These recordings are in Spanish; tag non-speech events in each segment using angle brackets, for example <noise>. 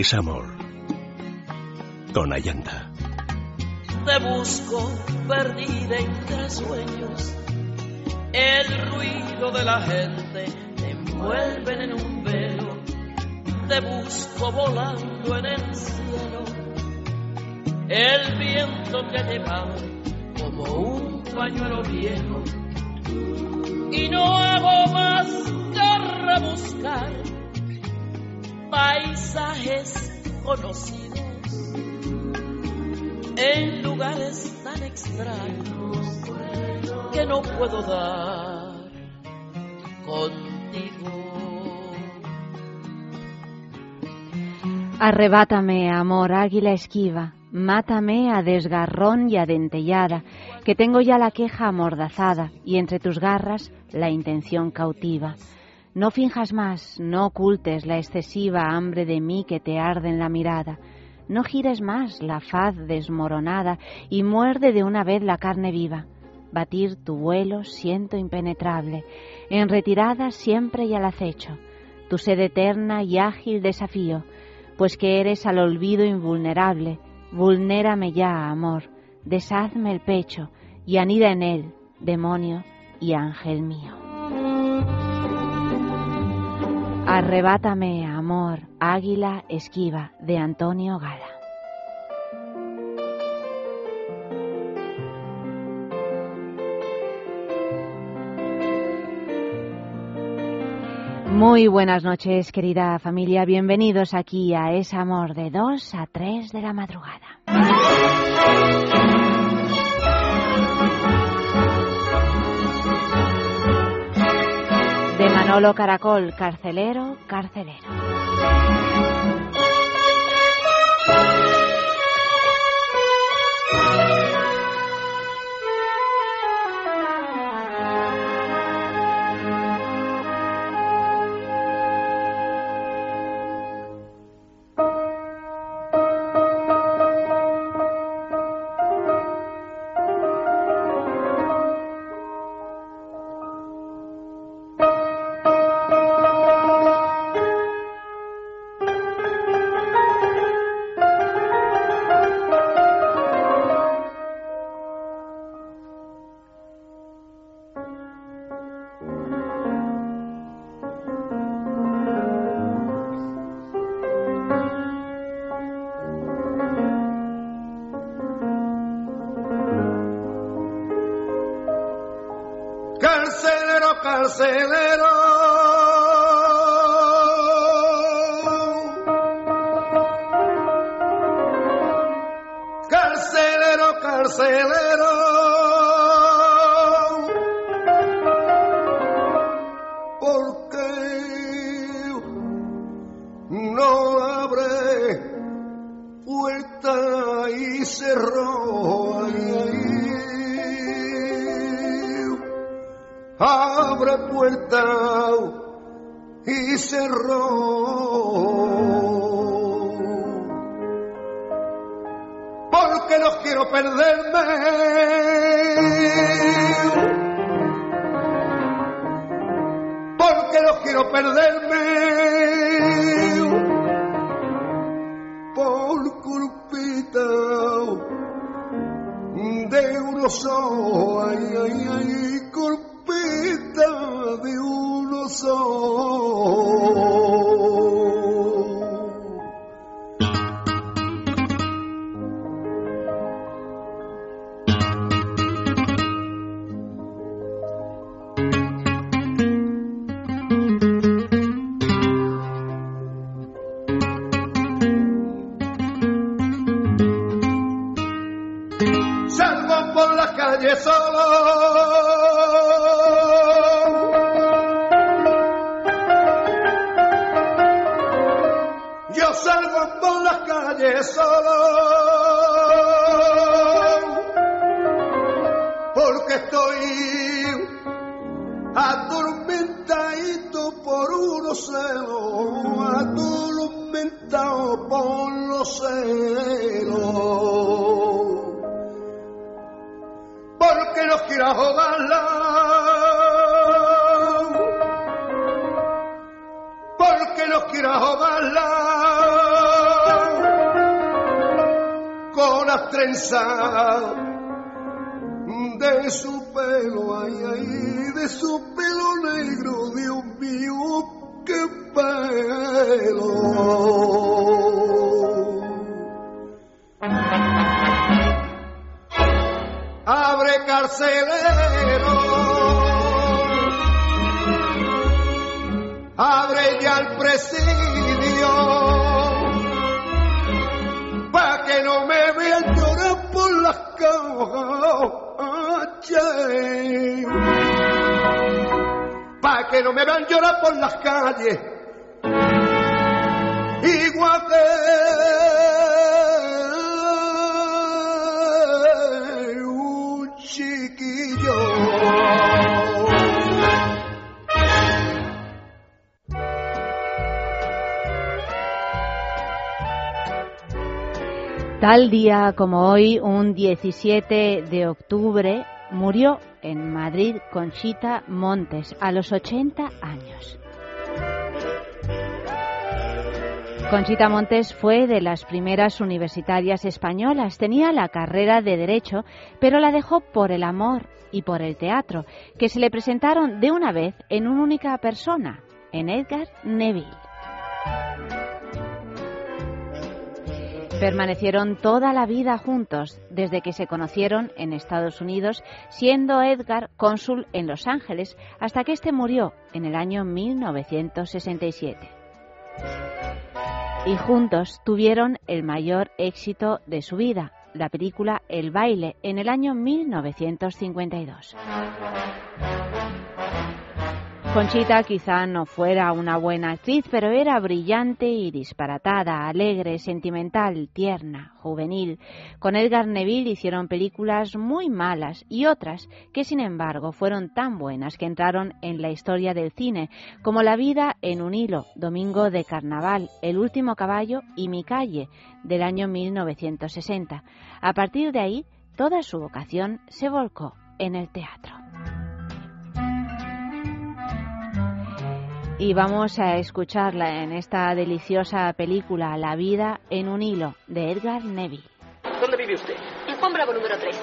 es amor. Con Ayanta. Te busco perdida entre sueños. El ruido de la gente te envuelven en un velo. Te busco volando en el cielo. El viento te lleva como un pañuelo viejo. Y no hago más que rebuscar paisajes conocidos en lugares tan extraños que no puedo dar contigo. Arrebátame, amor, águila esquiva, mátame a desgarrón y a dentellada, que tengo ya la queja amordazada y entre tus garras la intención cautiva. No finjas más, no ocultes la excesiva hambre de mí que te arde en la mirada. No gires más la faz desmoronada y muerde de una vez la carne viva. Batir tu vuelo siento impenetrable, en retirada siempre y al acecho. Tu sed eterna y ágil desafío, pues que eres al olvido invulnerable. Vulnérame ya, amor, deshazme el pecho y anida en él, demonio y ángel mío. Arrebátame, amor, águila esquiva, de Antonio Gala. Muy buenas noches, querida familia. Bienvenidos aquí a Es Amor de 2 a 3 de la madrugada. Manolo Caracol, carcelero, carcelero. Carcelero, No quiero perderme. Porque no quiero perderme. Por culpita de unos ojos, ay, ay, ay, culpita de unos ojos. Carcelero, abre ya el presidio, pa' que no me vean llorar por las calles, pa' que no me vean llorar por las calles, igual que Tal día como hoy, un 17 de octubre, murió en Madrid Conchita Montes a los 80 años. Conchita Montes fue de las primeras universitarias españolas. Tenía la carrera de Derecho, pero la dejó por el amor y por el teatro, que se le presentaron de una vez en una única persona, en Edgar Neville. Permanecieron toda la vida juntos desde que se conocieron en Estados Unidos, siendo Edgar cónsul en Los Ángeles hasta que este murió en el año 1967. Y juntos tuvieron el mayor éxito de su vida, la película El baile, en el año 1952. Conchita quizá no fuera una buena actriz, pero era brillante y disparatada, alegre, sentimental, tierna, juvenil. Con Edgar Neville hicieron películas muy malas y otras que sin embargo fueron tan buenas que entraron en la historia del cine, como La vida en un hilo, Domingo de Carnaval, El último caballo y Mi calle, del año 1960. A partir de ahí, toda su vocación se volcó en el teatro. Y vamos a escucharla en esta deliciosa película La vida en un hilo de Edgar Neville. ¿Dónde vive usted? En Juan Bravo número 3.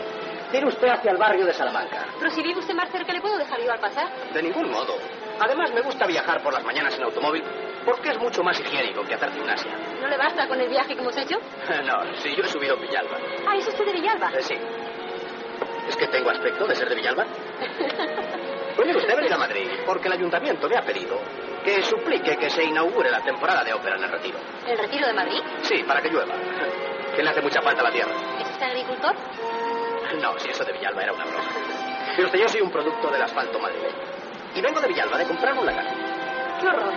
Tire usted hacia el barrio de Salamanca. Pero si vive usted más cerca, ¿le puedo dejar yo al pasar? De ningún modo. Además, me gusta viajar por las mañanas en automóvil porque es mucho más higiénico que hacer gimnasia. ¿No le basta con el viaje que hemos hecho? <laughs> no, sí, yo he subido Villalba. Ah, ¿es usted de Villalba? Eh, sí. ¿Es que tengo aspecto de ser de Villalba? <laughs> Puede usted venir a Madrid porque el ayuntamiento me ha pedido que suplique que se inaugure la temporada de ópera en el Retiro. ¿El retiro de Madrid? Sí, para que llueva. Que le hace mucha falta a la tierra. ¿Es usted agricultor? No, si eso de Villalba era una broma. Pero usted, yo soy un producto del asfalto madrileño. Y vengo de Villalba de comprar un lagar. ¡Qué horror!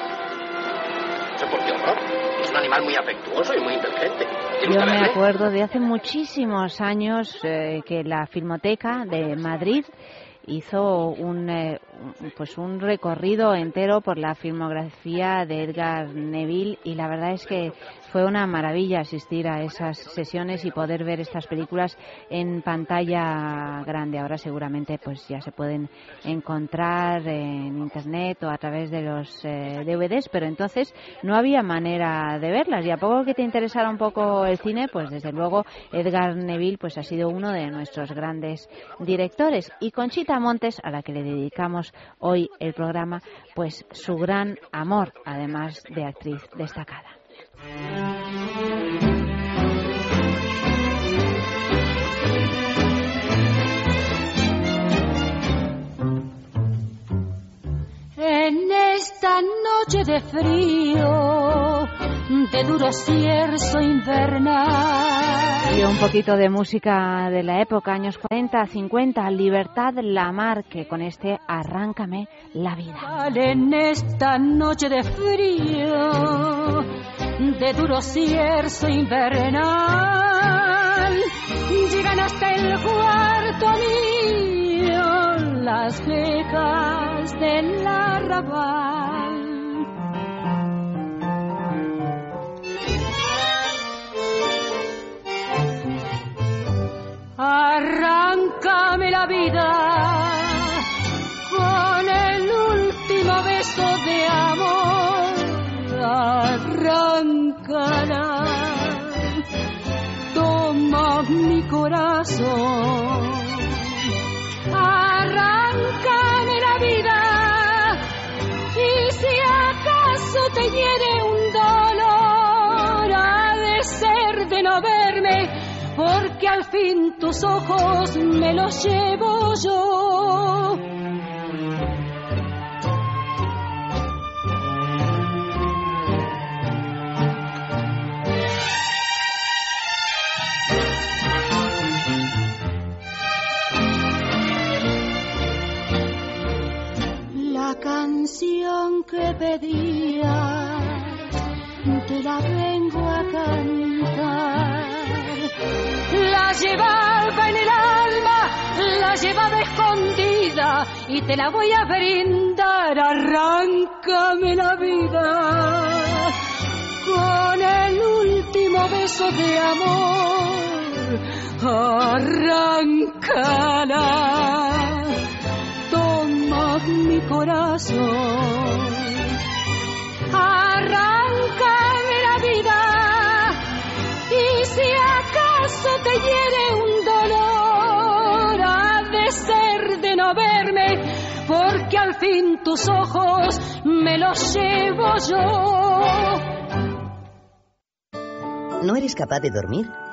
¿Eso por qué horror? Es un animal muy afectuoso y muy inteligente. ¿Quiere Yo me acuerdo de hace muchísimos años eh, que la Filmoteca de Madrid hizo un, eh, un- pues un recorrido entero por la filmografía de Edgar Neville y la verdad es que fue una maravilla asistir a esas sesiones y poder ver estas películas en pantalla grande. Ahora seguramente pues ya se pueden encontrar en internet o a través de los eh, DVDs, pero entonces no había manera de verlas y a poco que te interesara un poco el cine, pues desde luego Edgar Neville pues ha sido uno de nuestros grandes directores y Conchita Montes a la que le dedicamos hoy el programa, pues su gran amor además de actriz destacada. En esta noche de frío, de duro cierzo invernal. Y un poquito de música de la época, años 40, 50, Libertad Lamarque, con este Arráncame la vida. En esta noche de frío, de duro cierzo invernal, llegan hasta el cuarto mío las quejas del arrabal. Arráncame la vida Arráncala. Toma mi corazón. Arráncame la vida y si acaso te hiere un dolor, ha de ser de no verme, porque al fin tus ojos me los llevo yo. Canción que pedía, te la vengo a cantar. La llevaba en el alma, la llevaba escondida y te la voy a brindar, arráncame la vida con el último beso de amor, arráncala mi corazón. Arráncame la vida y si acaso te hiere un dolor, ha de ser de no verme, porque al fin tus ojos me los llevo yo. ¿No eres capaz de dormir?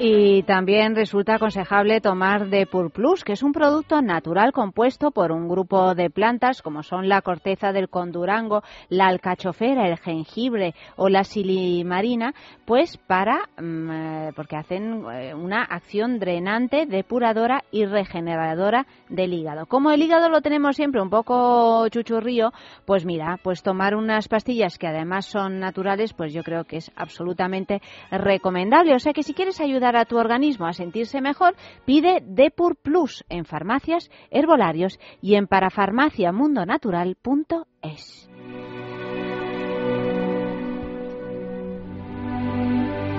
Y también resulta aconsejable tomar Depur Plus, que es un producto natural compuesto por un grupo de plantas como son la corteza del condurango, la alcachofera, el jengibre o la silimarina, pues para mm, eh, porque hacen eh, una acción drenante, depuradora y regeneradora del hígado. Como el hígado lo tenemos siempre un poco chuchurrío, pues mira, pues tomar unas pastillas que además son naturales, pues yo creo que es absolutamente recomendable. O sea que si quieres ayudar a tu organismo a sentirse mejor, pide Depur Plus en farmacias, herbolarios y en parafarmaciamundonatural.es.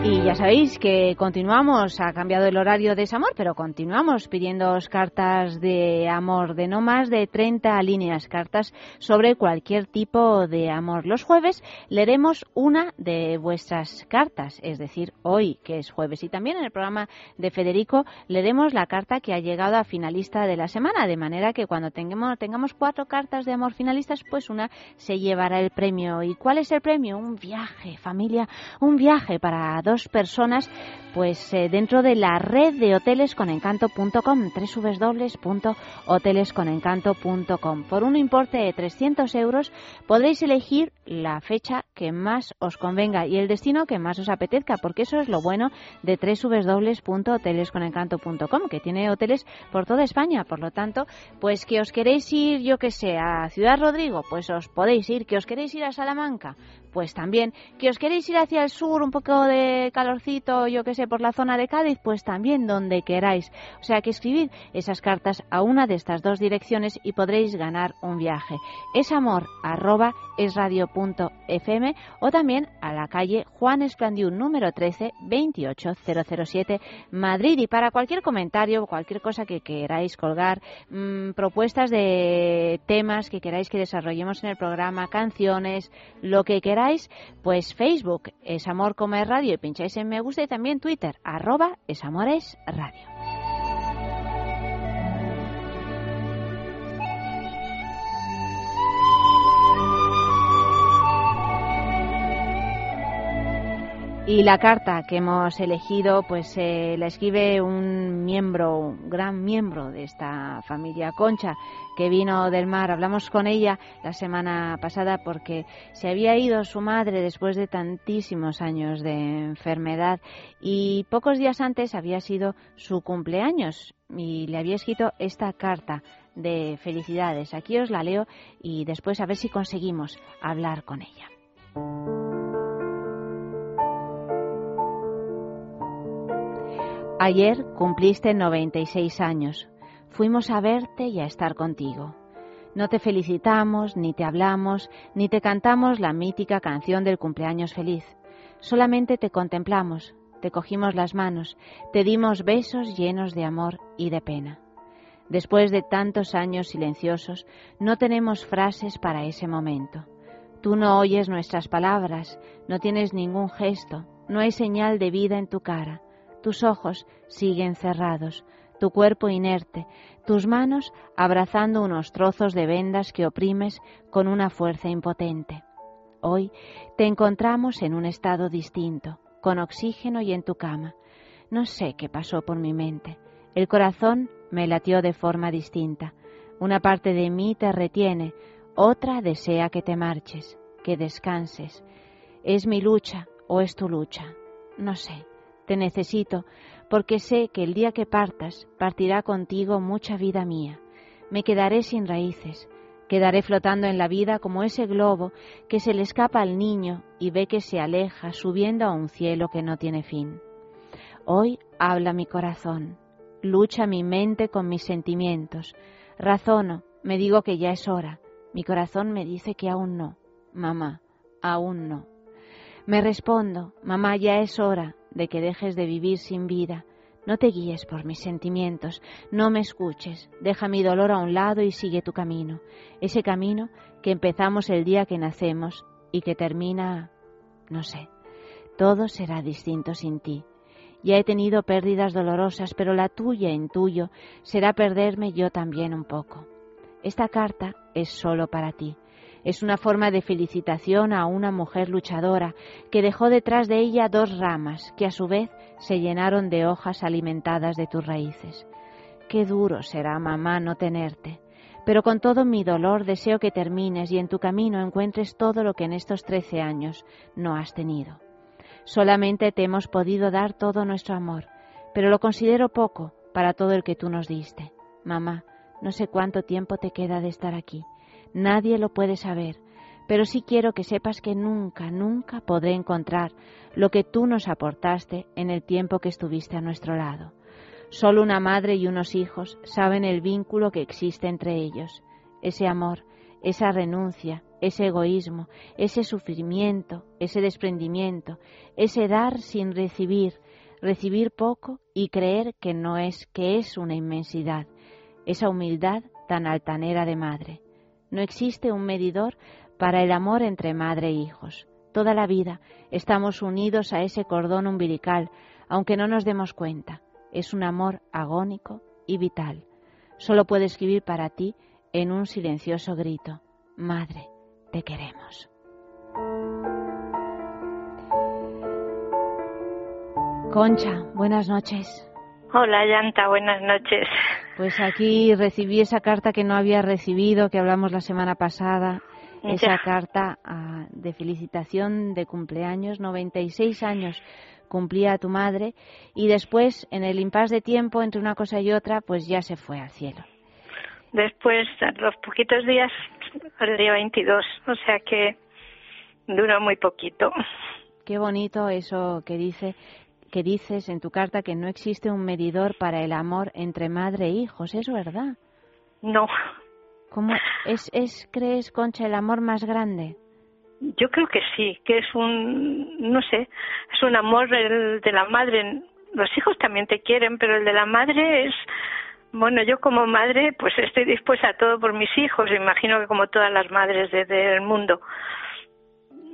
Y ya sabéis que continuamos, ha cambiado el horario de ese amor, pero continuamos pidiendo cartas de amor de no más de 30 líneas, cartas sobre cualquier tipo de amor. Los jueves leeremos una de vuestras cartas, es decir, hoy, que es jueves, y también en el programa de Federico leeremos la carta que ha llegado a finalista de la semana, de manera que cuando tengamos, tengamos cuatro cartas de amor finalistas, pues una se llevará el premio. ¿Y cuál es el premio? Un viaje, familia, un viaje para dos personas pues eh, dentro de la red de hotelesconencanto.com, www.hotelesconencanto.com. Por un importe de 300 euros podréis elegir la fecha que más os convenga y el destino que más os apetezca, porque eso es lo bueno de www.hotelesconencanto.com, que tiene hoteles por toda España. Por lo tanto, pues que os queréis ir, yo que sé, a Ciudad Rodrigo, pues os podéis ir. Que os queréis ir a Salamanca, pues también. Que os queréis ir hacia el sur, un poco de calorcito, yo que sé, por la zona de Cádiz, pues también donde queráis. O sea que escribid esas cartas a una de estas dos direcciones y podréis ganar un viaje. Es amor arroba es radio.fm o también a la calle Juan Esplandiú número 13 28007 Madrid. Y para cualquier comentario, cualquier cosa que queráis colgar, mmm, propuestas de temas que queráis que desarrollemos en el programa, canciones, lo que queráis, pues Facebook es Amor Comer Radio y pincháis en me gusta y también Twitter arroba es Amores Radio. Y la carta que hemos elegido, pues eh, la escribe un miembro, un gran miembro de esta familia Concha, que vino del mar. Hablamos con ella la semana pasada porque se había ido su madre después de tantísimos años de enfermedad y pocos días antes había sido su cumpleaños y le había escrito esta carta de felicidades. Aquí os la leo y después a ver si conseguimos hablar con ella. Ayer cumpliste 96 años. Fuimos a verte y a estar contigo. No te felicitamos, ni te hablamos, ni te cantamos la mítica canción del cumpleaños feliz. Solamente te contemplamos, te cogimos las manos, te dimos besos llenos de amor y de pena. Después de tantos años silenciosos, no tenemos frases para ese momento. Tú no oyes nuestras palabras, no tienes ningún gesto, no hay señal de vida en tu cara. Tus ojos siguen cerrados, tu cuerpo inerte, tus manos abrazando unos trozos de vendas que oprimes con una fuerza impotente. Hoy te encontramos en un estado distinto, con oxígeno y en tu cama. No sé qué pasó por mi mente. El corazón me latió de forma distinta. Una parte de mí te retiene, otra desea que te marches, que descanses. ¿Es mi lucha o es tu lucha? No sé. Te necesito porque sé que el día que partas partirá contigo mucha vida mía. Me quedaré sin raíces, quedaré flotando en la vida como ese globo que se le escapa al niño y ve que se aleja subiendo a un cielo que no tiene fin. Hoy habla mi corazón, lucha mi mente con mis sentimientos, razono, me digo que ya es hora, mi corazón me dice que aún no, mamá, aún no. Me respondo, mamá, ya es hora de que dejes de vivir sin vida. No te guíes por mis sentimientos, no me escuches, deja mi dolor a un lado y sigue tu camino, ese camino que empezamos el día que nacemos y que termina, no sé, todo será distinto sin ti. Ya he tenido pérdidas dolorosas, pero la tuya en tuyo será perderme yo también un poco. Esta carta es solo para ti. Es una forma de felicitación a una mujer luchadora que dejó detrás de ella dos ramas que a su vez se llenaron de hojas alimentadas de tus raíces. Qué duro será, mamá, no tenerte. Pero con todo mi dolor deseo que termines y en tu camino encuentres todo lo que en estos trece años no has tenido. Solamente te hemos podido dar todo nuestro amor, pero lo considero poco para todo el que tú nos diste. Mamá, no sé cuánto tiempo te queda de estar aquí. Nadie lo puede saber, pero sí quiero que sepas que nunca, nunca podré encontrar lo que tú nos aportaste en el tiempo que estuviste a nuestro lado. Solo una madre y unos hijos saben el vínculo que existe entre ellos, ese amor, esa renuncia, ese egoísmo, ese sufrimiento, ese desprendimiento, ese dar sin recibir, recibir poco y creer que no es, que es una inmensidad, esa humildad tan altanera de madre. No existe un medidor para el amor entre madre e hijos. Toda la vida estamos unidos a ese cordón umbilical, aunque no nos demos cuenta. Es un amor agónico y vital. Solo puedo escribir para ti en un silencioso grito. Madre, te queremos. Concha, buenas noches. Hola, Yanta, buenas noches. Pues aquí recibí esa carta que no había recibido, que hablamos la semana pasada, esa carta ah, de felicitación de cumpleaños, 96 años cumplía tu madre y después, en el impas de tiempo entre una cosa y otra, pues ya se fue al cielo. Después, a los poquitos días, el día 22, o sea que duró muy poquito. Qué bonito eso que dice que dices en tu carta que no existe un medidor para el amor entre madre e hijos, ¿es verdad? No. ¿Cómo es, es crees, Concha, el amor más grande? Yo creo que sí, que es un, no sé, es un amor el de la madre. Los hijos también te quieren, pero el de la madre es bueno, yo como madre, pues estoy dispuesta a todo por mis hijos, imagino que como todas las madres del mundo.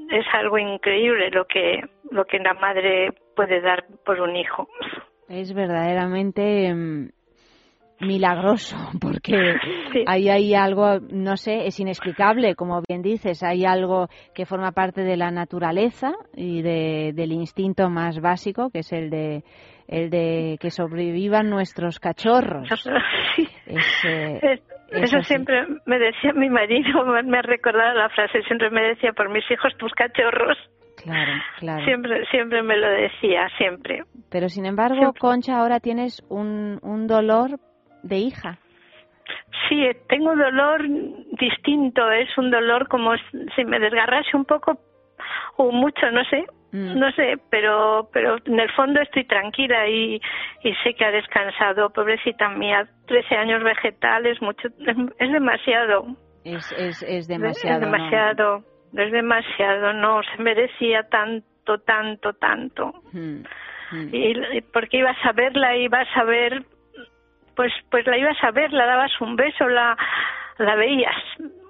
Es algo increíble lo que, lo que la madre puede dar por un hijo. Es verdaderamente mm, milagroso, <laughs> porque ahí hay algo, no sé, es inexplicable, como bien dices, hay algo que forma parte de la naturaleza y de, del instinto más básico, que es el de el de que sobrevivan nuestros cachorros. <laughs> Eh, eso siempre me decía mi marido, <laughs> me ha recordado la frase, siempre me decía, por mis hijos, tus cachorros. Claro, claro. Siempre, siempre me lo decía, siempre. Pero sin embargo, Concha, ahora tienes un, un dolor de hija. Sí, tengo dolor distinto, es un dolor como si me desgarrase un poco o mucho, no sé, Mm. No sé, pero pero en el fondo estoy tranquila y, y sé que ha descansado. Pobrecita mía, 13 años vegetales, mucho, es, demasiado. Es, es, es demasiado. Es demasiado, es demasiado, no se merecía tanto, tanto, tanto. Hmm, hmm. Y, porque ibas a verla, ibas a ver, pues, pues la ibas a ver, la dabas un beso, la, la veías.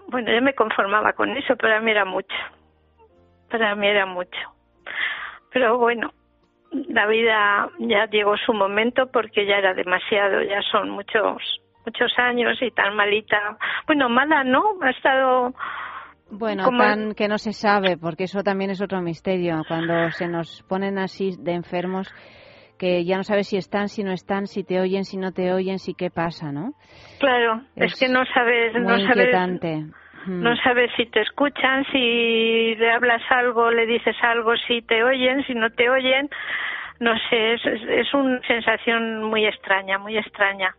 Bueno, yo me conformaba con eso, pero a mí era mucho. Para mí era mucho. Pero bueno, la vida ya llegó su momento porque ya era demasiado, ya son muchos muchos años y tan malita. Bueno, mala no, ha estado Bueno, que no se sabe, porque eso también es otro misterio. Cuando se nos ponen así de enfermos, que ya no sabes si están, si no están, si te oyen, si no te oyen, si qué pasa, ¿no? claro, es, Es que no sabes, Muy no sabes inquietante. Mm. No sabes si te escuchan, si le hablas algo, le dices algo, si te oyen, si no te oyen. No sé, es una sensación muy extraña, muy extraña.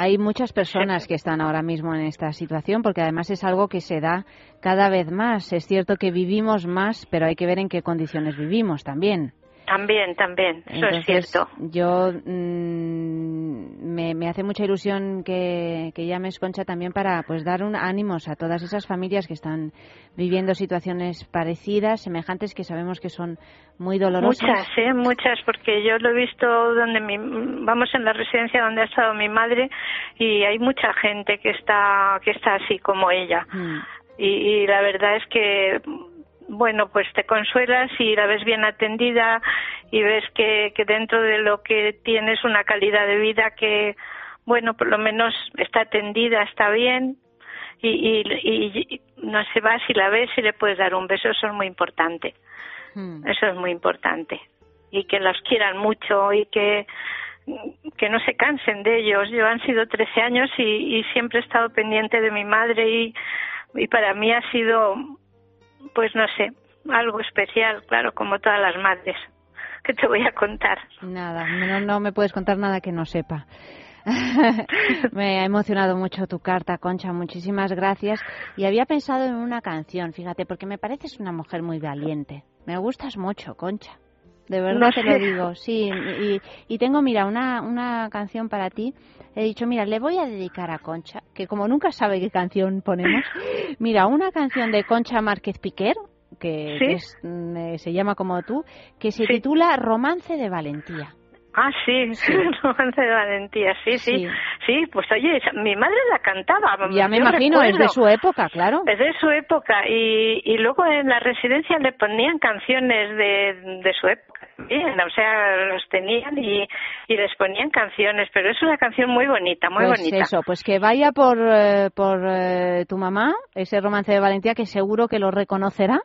Hay muchas personas que están ahora mismo en esta situación porque además es algo que se da cada vez más. Es cierto que vivimos más, pero hay que ver en qué condiciones vivimos también. También, también, eso es cierto. Yo mm, me, me hace mucha ilusión que, que llames Concha también para pues dar un ánimos a todas esas familias que están viviendo situaciones parecidas, semejantes, que sabemos que son muy dolorosas. Muchas, ¿eh? Muchas, porque yo lo he visto donde mi, vamos en la residencia donde ha estado mi madre y hay mucha gente que está, que está así como ella. Mm. Y, y la verdad es que, bueno, pues te consuelas y la ves bien atendida y ves que, que dentro de lo que tienes una calidad de vida que, bueno, por lo menos está atendida, está bien. Y, y, y- y no se va si la ves y le puedes dar un beso, eso es muy importante. Mm. Eso es muy importante. Y que los quieran mucho y que, que no se cansen de ellos. Yo han sido 13 años y, y siempre he estado pendiente de mi madre y, y para mí ha sido, pues no sé, algo especial, claro, como todas las madres. ¿Qué te voy a contar? Nada, no, no me puedes contar nada que no sepa. <laughs> me ha emocionado mucho tu carta, Concha. Muchísimas gracias. Y había pensado en una canción, fíjate, porque me pareces una mujer muy valiente. Me gustas mucho, Concha. De verdad No te lo digo, sí. Y, y tengo, mira, una, una canción para ti. He dicho, mira, le voy a dedicar a Concha, que como nunca sabe qué canción ponemos, <laughs> mira, una canción de Concha Márquez Piquer, que, Sí. que es, mm, eh, se llama como tú, que se Sí. titula Romance de Valentía. Ah, sí, <laughs> romance de valentía, sí, sí, Sí. sí. pues oye, mi madre la cantaba. Ya me imagino, es de recuerdo. su época, claro. Es de su época y, y luego en la residencia le ponían canciones de, de su época también, o sea, los tenían y, y les ponían canciones, pero es una canción muy bonita, muy pues bonita. eso, pues que vaya por, eh, por eh, tu mamá, ese romance de Valentía, que seguro que lo reconocerá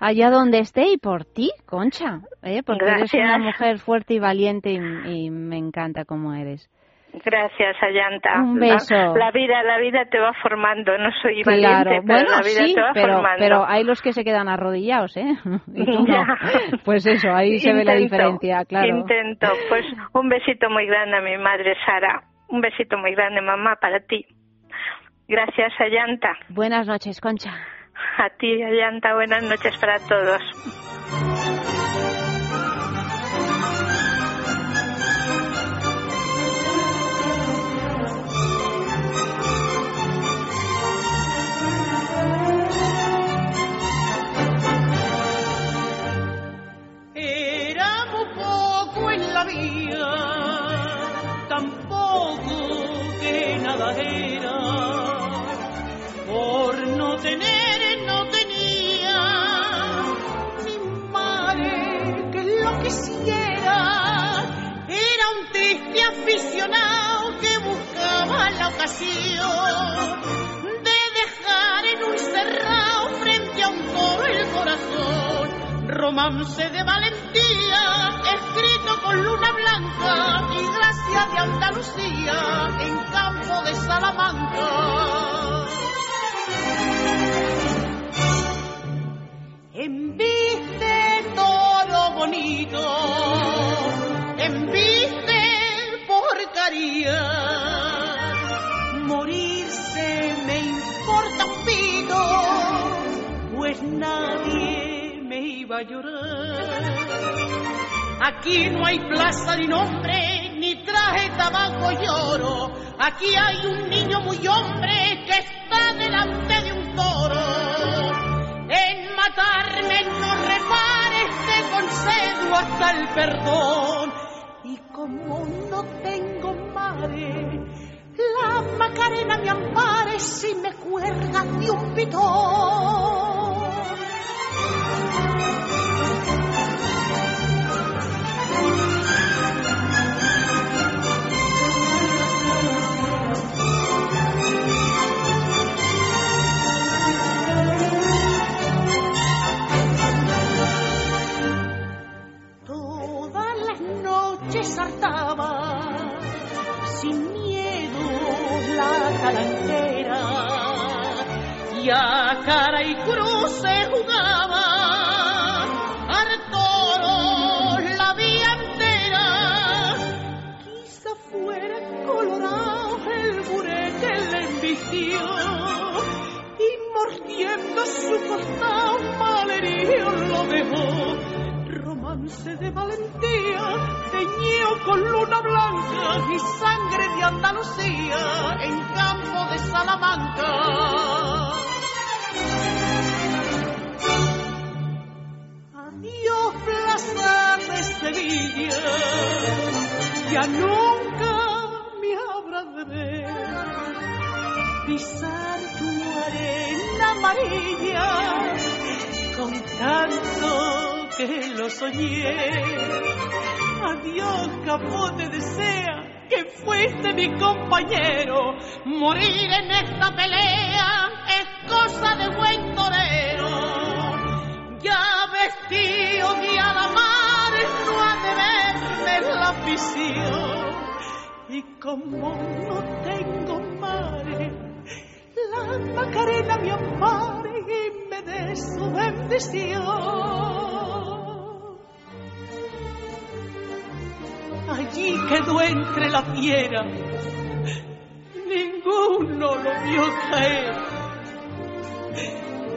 allá donde esté y por ti, Concha, ¿eh? porque eres una mujer fuerte y valiente y, y me encanta como eres. Gracias, Ayanta. Un La- beso. La, vida, la vida te va formando, no soy Claro, valiente, pero bueno, la vida sí, te va pero, formando. pero hay los que se quedan arrodillados, ¿eh? <laughs> Y tú no. Pues eso, ahí se ve la Intento, diferencia, claro. Intento. Pues un besito muy grande a mi madre Sara. Un besito muy grande, mamá, para ti. Gracias, Ayanta. Buenas noches, Concha. A ti, Ayanta. Buenas noches para todos. Por no tener, no tenía mi madre que lo quisiera. Era un triste aficionado que buscaba la ocasión de dejar en un cerrado frente a un toro el corazón. Romance de valentía, escrito con luna blanca y gracia de Andalucía en campo de Salamanca. Enviste toro bonito, enviste porcaría. Morirse me importa pito, pues nadie iba a llorar. Aquí no hay plaza ni nombre, ni traje tabaco y oro. Aquí hay un niño muy hombre que está delante de un toro. En matarme no repares, te concedo hasta el perdón. Y como no tengo madre, la Macarena me ampare si me cuelga de un pitón. De valentía, teñido con luna blanca y sangre de Andalucía en campo de Salamanca. Adiós, plaza de Sevilla, ya nunca me habrá de ver pisar tu arena amarilla con tanto que lo soñé. Adiós, capote desea que fuiste mi compañero. Morir en esta pelea es cosa de buen torero. Ya vestido de mar no ha de verme la afición. Y como no tengo mare, la Macarena me ampare y me dé su bendición. Allí quedó entre la fiera, ninguno lo vio caer,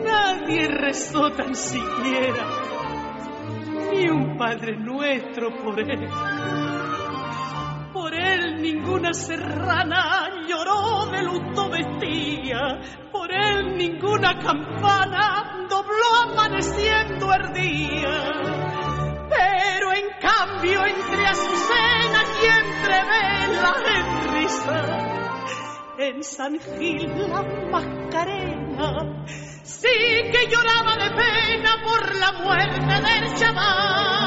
nadie rezó tan siquiera, ni un Padre Nuestro por él. Por él ninguna serrana lloró de luto vestía, por él ninguna campana dobló amaneciendo el día. En San Gil la Mascarena sí que lloraba de pena por la muerte del chaval.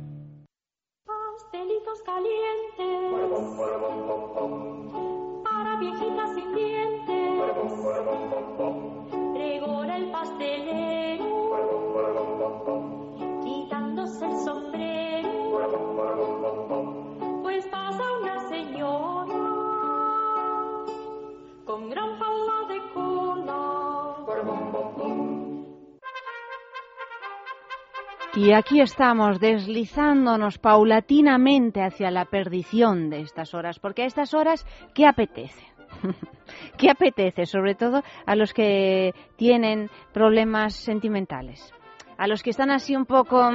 Y aquí estamos deslizándonos paulatinamente hacia la perdición de estas horas, porque a estas horas, ¿qué apetece? <laughs> ¿Qué apetece? Sobre todo a los que tienen problemas sentimentales, a los que están así un poco...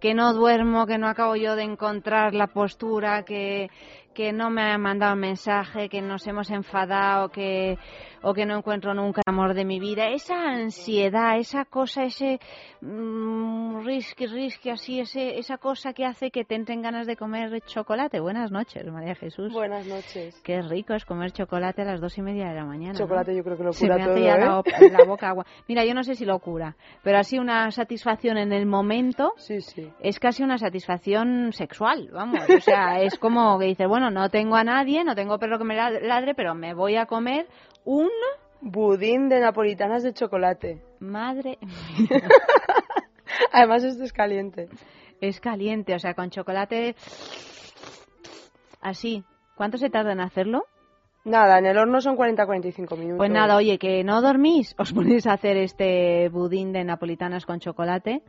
que no duermo, que no acabo yo de encontrar la postura, que, que no me ha mandado un mensaje, que nos hemos enfadado, que, o que no encuentro nunca el amor de mi vida. Esa ansiedad, esa cosa, ese mm, risque, risque, así, ese, esa cosa que hace que te entren ganas de comer chocolate. Buenas noches, María Jesús. Buenas noches. Qué rico es comer chocolate a las dos y media de la mañana. ¿no? Chocolate yo creo que lo Se cura me todo, hace ya ¿eh? la, la boca agua. Mira, yo no sé si lo cura, pero así una satisfacción en el momento Sí, sí. Es casi una satisfacción sexual, vamos. O sea, <laughs> es como que dices, bueno, no tengo a nadie, no tengo perro que me lad- ladre, pero me voy a comer un... Budín de napolitanas de chocolate. Madre... <laughs> Además esto es caliente. es caliente, o sea, con chocolate así. ¿Cuánto se tarda en hacerlo? Nada, en el horno son 40-45 minutos. Pues nada, oye, que no dormís, os ponéis a hacer este budín de napolitanas con chocolate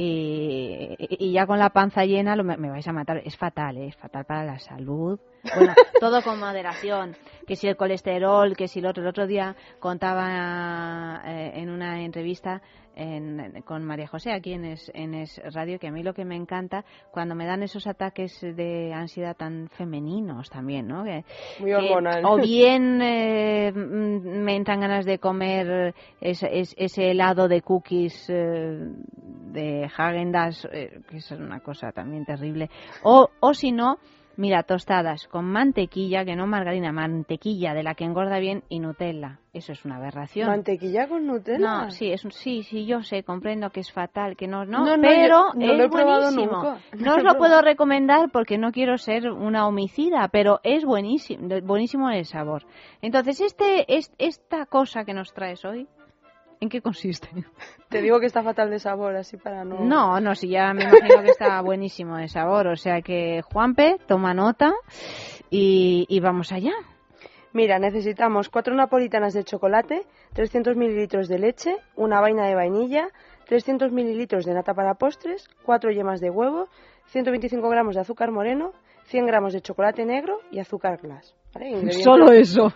y, y ya con la panza llena lo, me, vais a matar. Es fatal, ¿eh? es fatal para la salud. Bueno, <laughs> todo con moderación. Que si el colesterol, que si el otro. El otro día contaba eh, en una entrevista en- con María José aquí en es, en Es Radio que a mí lo que me encanta cuando me dan esos ataques de ansiedad tan femeninos también, ¿no? Que- Muy que hormonal. o bien eh, mm, me entran ganas de comer ese, ese- ese helado de cookies eh, de Häagen-Dazs, eh, que es una cosa también terrible, o, o si no, mira, tostadas con mantequilla, que no margarina, mantequilla de la que engorda bien y Nutella. Eso es una aberración. ¿Mantequilla con Nutella? No, sí, es un- sí, sí, yo sé, comprendo que es fatal, que no, no, No, no, pero yo no lo es he probado buenísimo. nunca. No os lo lo puedo recomendar porque no quiero ser una homicida, pero es buenísimo, buenísimo el sabor. Entonces, este, es, esta cosa que nos traes hoy, ¿en qué consiste? <laughs> Te digo que está fatal de sabor, así para no... No, no, si ya me imagino que está buenísimo de sabor, o sea que Juanpe, toma nota y, y vamos allá. Mira, necesitamos cuatro napolitanas de chocolate, 300 mililitros de leche, una vaina de vainilla, 300 mililitros de nata para postres, cuatro yemas de huevo, 125 gramos de azúcar moreno, 100 gramos de chocolate negro y azúcar glass. <laughs> Solo <laughs> eso,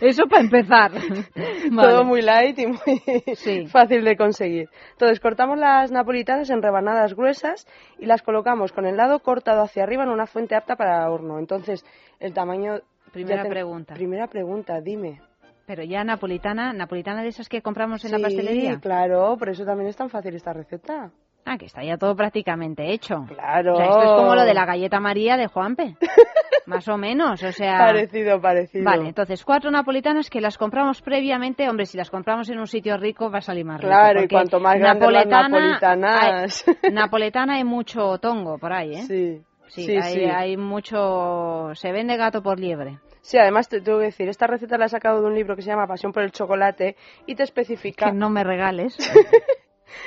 eso para empezar. <laughs> Vale. Todo muy light y muy Sí. fácil de conseguir. Entonces cortamos las napolitanas en rebanadas gruesas y las colocamos con el lado cortado hacia arriba en una fuente apta para horno. Entonces el tamaño... Primera pregunta. Primera pregunta, dime. Pero ya napolitana, napolitana de esas que compramos en la Sí, pastelería. claro, por eso también es tan fácil esta receta. Ah, que está ya todo prácticamente hecho. Claro. O sea, esto es como lo de la galleta María de Juanpe. <laughs> Más o menos, o sea... Parecido, parecido. Vale, entonces cuatro napolitanas que las compramos previamente. Hombre, si las compramos en un sitio rico va a salir más rico. Claro, y cuanto más grandes las napoletana- napolitanas. hay- napoletana hay mucho tongo por ahí, ¿eh? Sí, Sí, sí, hay, sí. hay mucho... Se vende gato por liebre. Sí, además te tengo que decir, esta receta la he sacado de un libro que se llama Pasión por el chocolate y te especifica Que no me regales. <laughs>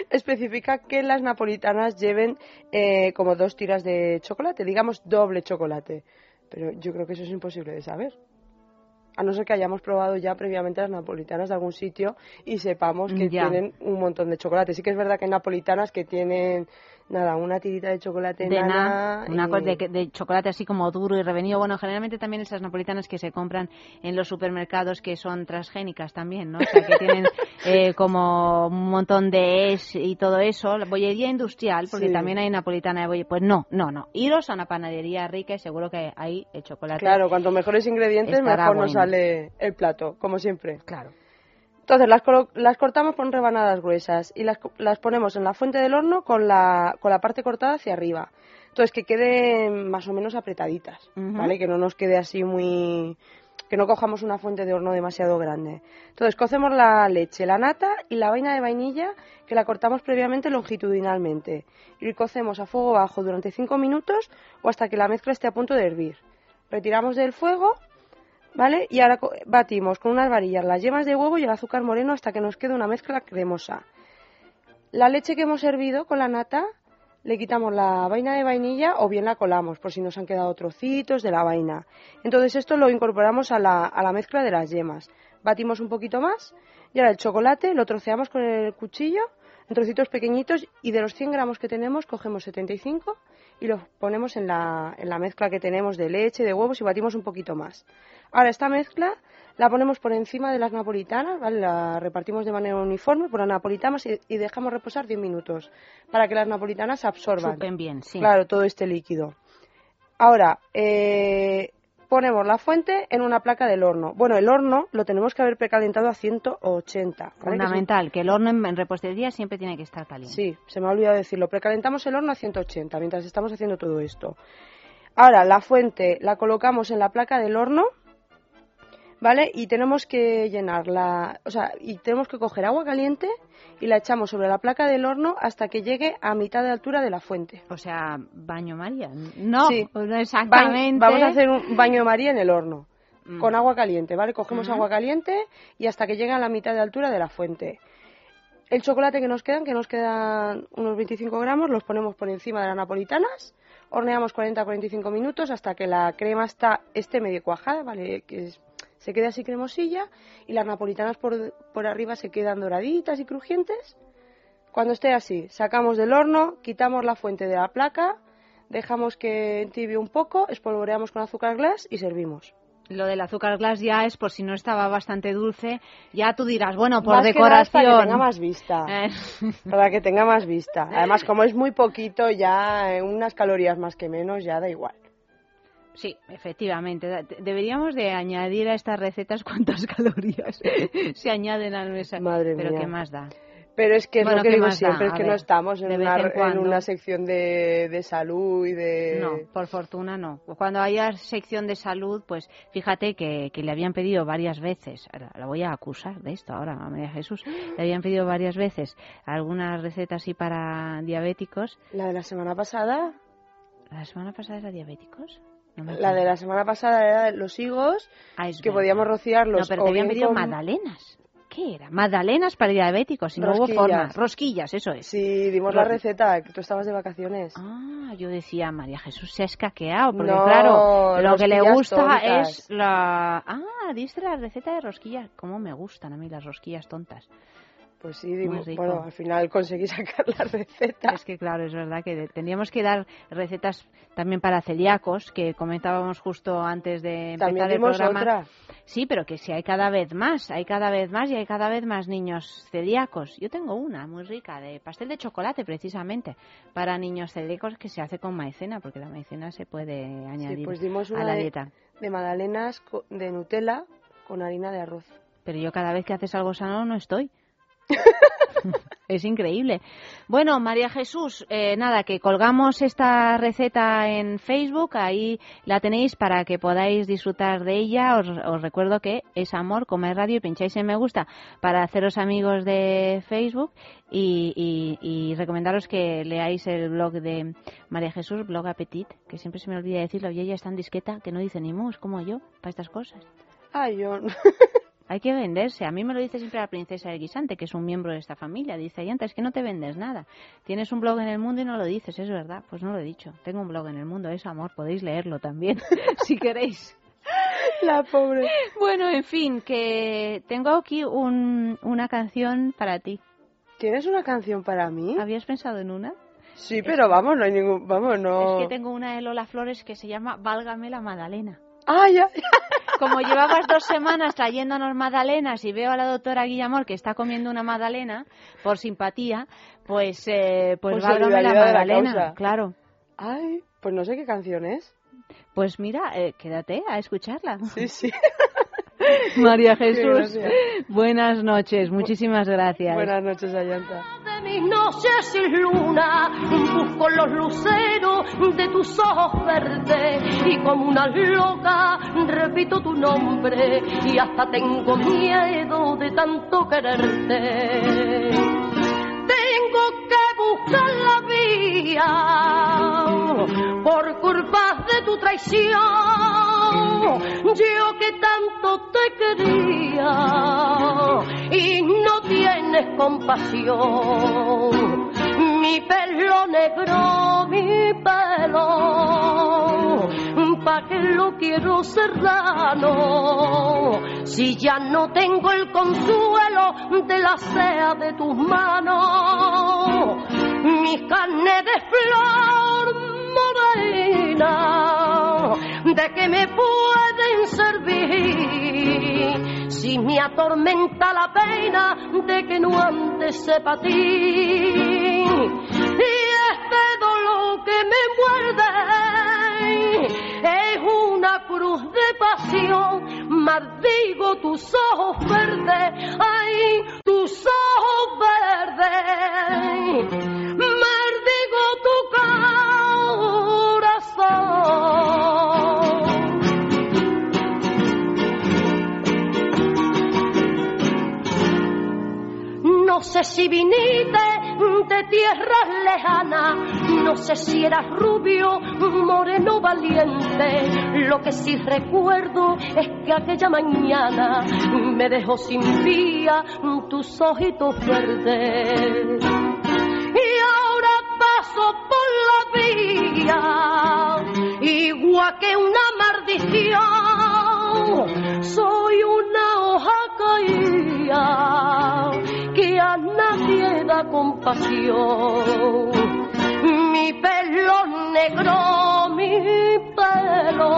especifica que las napolitanas lleven eh, como dos tiras de chocolate, digamos doble chocolate. Pero yo creo que eso es imposible de saber. A no ser que hayamos probado ya previamente las napolitanas de algún sitio y sepamos que Ya. tienen un montón de chocolate. Sí que es verdad que hay napolitanas que tienen, nada, una tirita de chocolate de nada, una y- cosa de, de chocolate así como duro y revenido. Bueno, generalmente también esas napolitanas que se compran en los supermercados que son transgénicas también, ¿no? O sea, que tienen <laughs> eh, como un montón de es y todo eso. La bollería industrial, porque Sí. también hay napolitana de bollería. Pues no, no, no. Iros a una panadería rica y seguro que hay el chocolate. Claro, cuanto mejores ingredientes, mejor nos sale el plato, como siempre. Claro. Entonces las, las cortamos por rebanadas gruesas y las, ponemos en la fuente del horno con la, con la parte cortada hacia arriba. Entonces que queden más o menos apretaditas. ¿vale? Que no nos quede así muy... que no cojamos una fuente de horno demasiado grande. Entonces cocemos la leche, la nata y la vaina de vainilla que la cortamos previamente longitudinalmente. Y cocemos a fuego bajo durante 5 minutos o hasta que la mezcla esté a punto de hervir. Retiramos del fuego ¿Vale? Y ahora batimos con unas varillas las yemas de huevo y el azúcar moreno hasta que nos quede una mezcla cremosa. La leche que hemos hervido con la nata le quitamos la vaina de vainilla o bien la colamos por si nos han quedado trocitos de la vaina. Entonces esto lo incorporamos a la, a la mezcla de las yemas. Batimos un poquito más y ahora el chocolate lo troceamos con el cuchillo en trocitos pequeñitos y de los 100 gramos que tenemos cogemos 75 y los ponemos en la, en la mezcla que tenemos de leche, de huevos y batimos un poquito más. Ahora esta mezcla la ponemos por encima de las napolitanas, ¿vale? La repartimos de manera uniforme por las napolitanas y, y dejamos reposar 10 minutos para que las napolitanas absorban. Supen bien, sí. Claro, todo este líquido. Ahora, eh, ponemos la fuente en una placa del horno. Bueno, el horno lo tenemos que haber precalentado a 180. ¿vale? Que es un- Fundamental, que el horno en, en repostería siempre tiene que estar caliente. Sí, se me ha olvidado decirlo. Precalentamos el horno a 180 mientras estamos haciendo todo esto. Ahora, la fuente la colocamos en la placa del horno, ¿vale? Y tenemos que llenarla, o sea, y tenemos que coger agua caliente y la echamos sobre la placa del horno hasta que llegue a mitad de altura de la fuente. O sea, baño María. No, Sí. no Ba- exactamente. Vamos a hacer un baño María en el horno. Mm. Con agua caliente, ¿vale? Cogemos agua caliente y hasta que llegue a la mitad de altura de la fuente. El chocolate que nos quedan, que nos quedan unos 25 gramos, los ponemos por encima de las napolitanas. Horneamos 40-45 minutos hasta que la crema está, esté medio cuajada, ¿vale? Que es- se quede así cremosilla y las napolitanas por, por arriba se quedan doraditas y crujientes. Cuando esté así, sacamos del horno, quitamos la fuente de la placa, dejamos que entibie un poco, espolvoreamos con azúcar glass y servimos. Lo del azúcar glass ya es por si no estaba bastante dulce. Ya tú dirás, bueno, por Más que nada decoración. para que tenga más vista. <laughs> Eh, Para que tenga más vista. Además, como es muy poquito, ya eh, unas calorías más que menos, ya da igual. Sí, efectivamente. Deberíamos de añadir a estas recetas cuántas <laughs> calorías se añaden a nuestra. Madre Pero mía. qué más da. Pero es que es Bueno, lo que ¿qué digo da? siempre, es que ver, no estamos en una, vez en en cuando. una sección de, de salud y de... No, por fortuna no. Cuando haya sección de salud, pues fíjate que, que le habían pedido varias veces, ahora, la voy a acusar de esto ahora a María Jesús, le habían pedido varias veces algunas recetas así para diabéticos. La de la semana pasada, ¿La semana pasada era diabéticos? No la de la semana pasada era de los higos, Ah, que verdad. podíamos rociarlos No, pero te habían pedido con- magdalenas. ¿Qué era? Magdalenas para diabéticos, y no hubo forma. Rosquillas, eso es. Sí, dimos la receta, que tú estabas de vacaciones. Ah, yo decía, María Jesús se ha escaqueado, porque No, claro, lo que le gusta es la... Ah, diste la receta de rosquillas. ¿Cómo me gustan a mí las rosquillas tontas? Pues sí, rico. bueno, al final conseguí <laughs> sacar la receta. Es que claro, es verdad que tendríamos que dar recetas también para celíacos, que comentábamos justo antes de empezar También el programa. otra. Sí, pero que si hay cada vez más, hay cada vez más y hay cada vez más niños celíacos. Yo tengo una muy rica de pastel de chocolate precisamente para niños celíacos que se hace con maicena, porque la maicena se puede añadir Sí, pues dimos a una la de, dieta. de magdalenas de Nutella con harina de arroz. Pero yo cada vez que haces algo sano no estoy. <laughs> es increíble. Bueno, María Jesús, eh, nada, que colgamos esta receta en Facebook, ahí la tenéis para que podáis disfrutar de ella. Os, os recuerdo que es Amor, Comer Radio y pincháis en me gusta para haceros amigos de Facebook y, y- y recomendaros que leáis el blog de María Jesús, blog Apetit, que siempre se me olvida decirlo y ella es tan disqueta que no dice ni mus como yo para estas cosas. Ay, yo... <laughs> Hay que venderse. A mí me lo dice siempre la princesa del guisante, que es un miembro de esta familia. Dice, Ayanta, es que no te vendes nada. Tienes un blog en el mundo y no lo dices, es verdad. Pues no lo he dicho. Tengo un blog en el mundo, es amor. Podéis leerlo también, <laughs> si queréis. La pobre. Bueno, en fin, que tengo aquí un- una canción para ti. ¿Tienes una canción para mí? ¿Habías pensado en una? Sí, pero vamos, no hay ningún... Vamos, no... Es que tengo una de Lola Flores que se llama Válgame la Madalena. Ah, <laughs> ya. Como llevabas dos semanas trayéndonos magdalenas y veo a la doctora Guillamor que está comiendo una magdalena por simpatía, pues, eh, pues Por válgame la la magdalena, causa. claro. Ay, pues no sé qué canción es. Pues mira, eh, quédate a escucharla. Sí, sí. <laughs> <laughs> María Jesús, buenas noches, muchísimas gracias. Buenas noches, Ayanta. de mis noches sin luna, busco los luceros de tus ojos verdes y como una loca repito tu nombre y hasta tengo miedo de tanto quererte. Tengo que buscar la vía por culpa de tu traición. Yo que tanto te quería y no tienes compasión. Mi pelo negro, mi pelo, pa' que lo quiero serrano. Si ya no tengo el consuelo de la sea de tus manos, mi carne de flor morena, ¿de qué me pueden servir? Si me atormenta la pena de que no antes sepa ti. Y este dolor que me muerde es una cruz de pasión. Maldigo tus ojos verdes, ay, tus ojos verdes. Maldigo tu corazón. No sé si viniste de tierras lejanas, no sé si eras rubio, moreno, valiente. Lo que sí recuerdo es que aquella mañana me dejó sin vía tus ojitos verdes. Y ahora paso por la vía, igual que una maldición. Soy Mi pelo negro, mi pelo,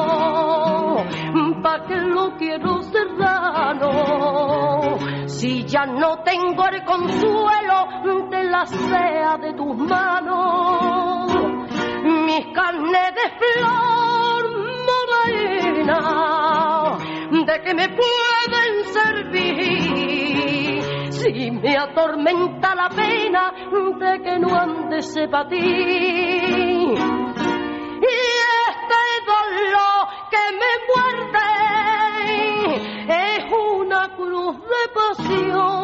pa' que lo quiero serrano. Si ya no tengo el consuelo de la sea de tus manos, mis carnes de flor morena, de que me pueden servir si me atormenta la pena de que no ande sepa ti. Y este dolor que me muerde es una cruz de pasión.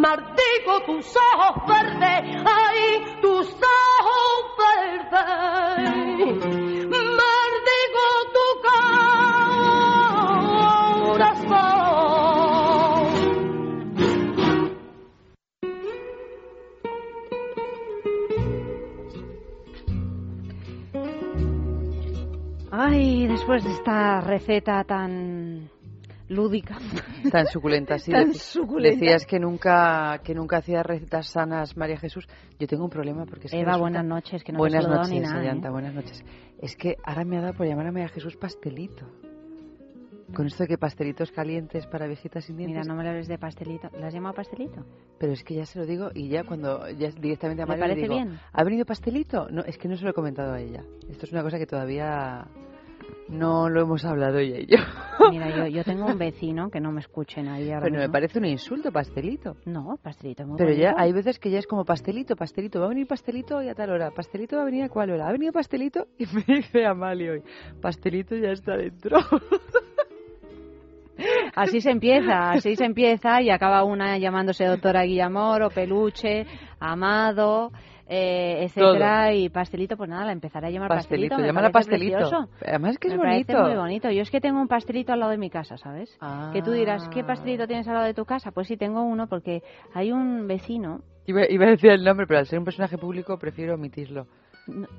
Martigo tus ojos verdes, ay, tus ojos verdes. Ay, después de esta receta tan lúdica. Tan suculenta, sí. Tan suculenta. Decías que nunca, que nunca hacía recetas sanas, María Jesús. Yo tengo un problema porque es que Eva, resulta- buenas noches, que no Buenas noches, ni nada, Ayanta, ¿eh? buenas noches. Es que ahora me ha dado por llamar a María Jesús pastelito. Con esto de que pastelitos calientes para viejitas sin dientes. Mira, no me lo hables de pastelito. ¿La has llamado pastelito? Pero es que ya se lo digo y ya cuando ya directamente a ¿Le María le digo, bien? ¿ha venido pastelito? No, es que no se lo he comentado a ella. Esto es una cosa que todavía no lo hemos hablado ella y yo. <laughs> Mira, yo, yo tengo un <laughs> vecino que no me escuche nadie ahora Pero me parece un insulto, pastelito. No, pastelito muy Pero ya hay veces que ya es como pastelito, pastelito. Va a venir pastelito y a tal hora. Pastelito va a venir a cuál hora. Ha venido pastelito y <laughs> me dice Amalia hoy. Pastelito ya está dentro. Así se empieza, así se empieza y acaba una llamándose doctora Guillamor o Peluche, Amado, eh, etcétera y pastelito, pues nada, la empezaré a llamar pastelito. Pastelito, llámala pastelito. precioso. Además que es me parece bonito. muy bonito. Yo es que tengo un pastelito al lado de mi casa, ¿sabes? Que tú dirás, ¿qué pastelito tienes al lado de tu casa? Pues sí, tengo uno porque hay un vecino. Iba, iba a decir el nombre, pero al ser un personaje público prefiero omitirlo.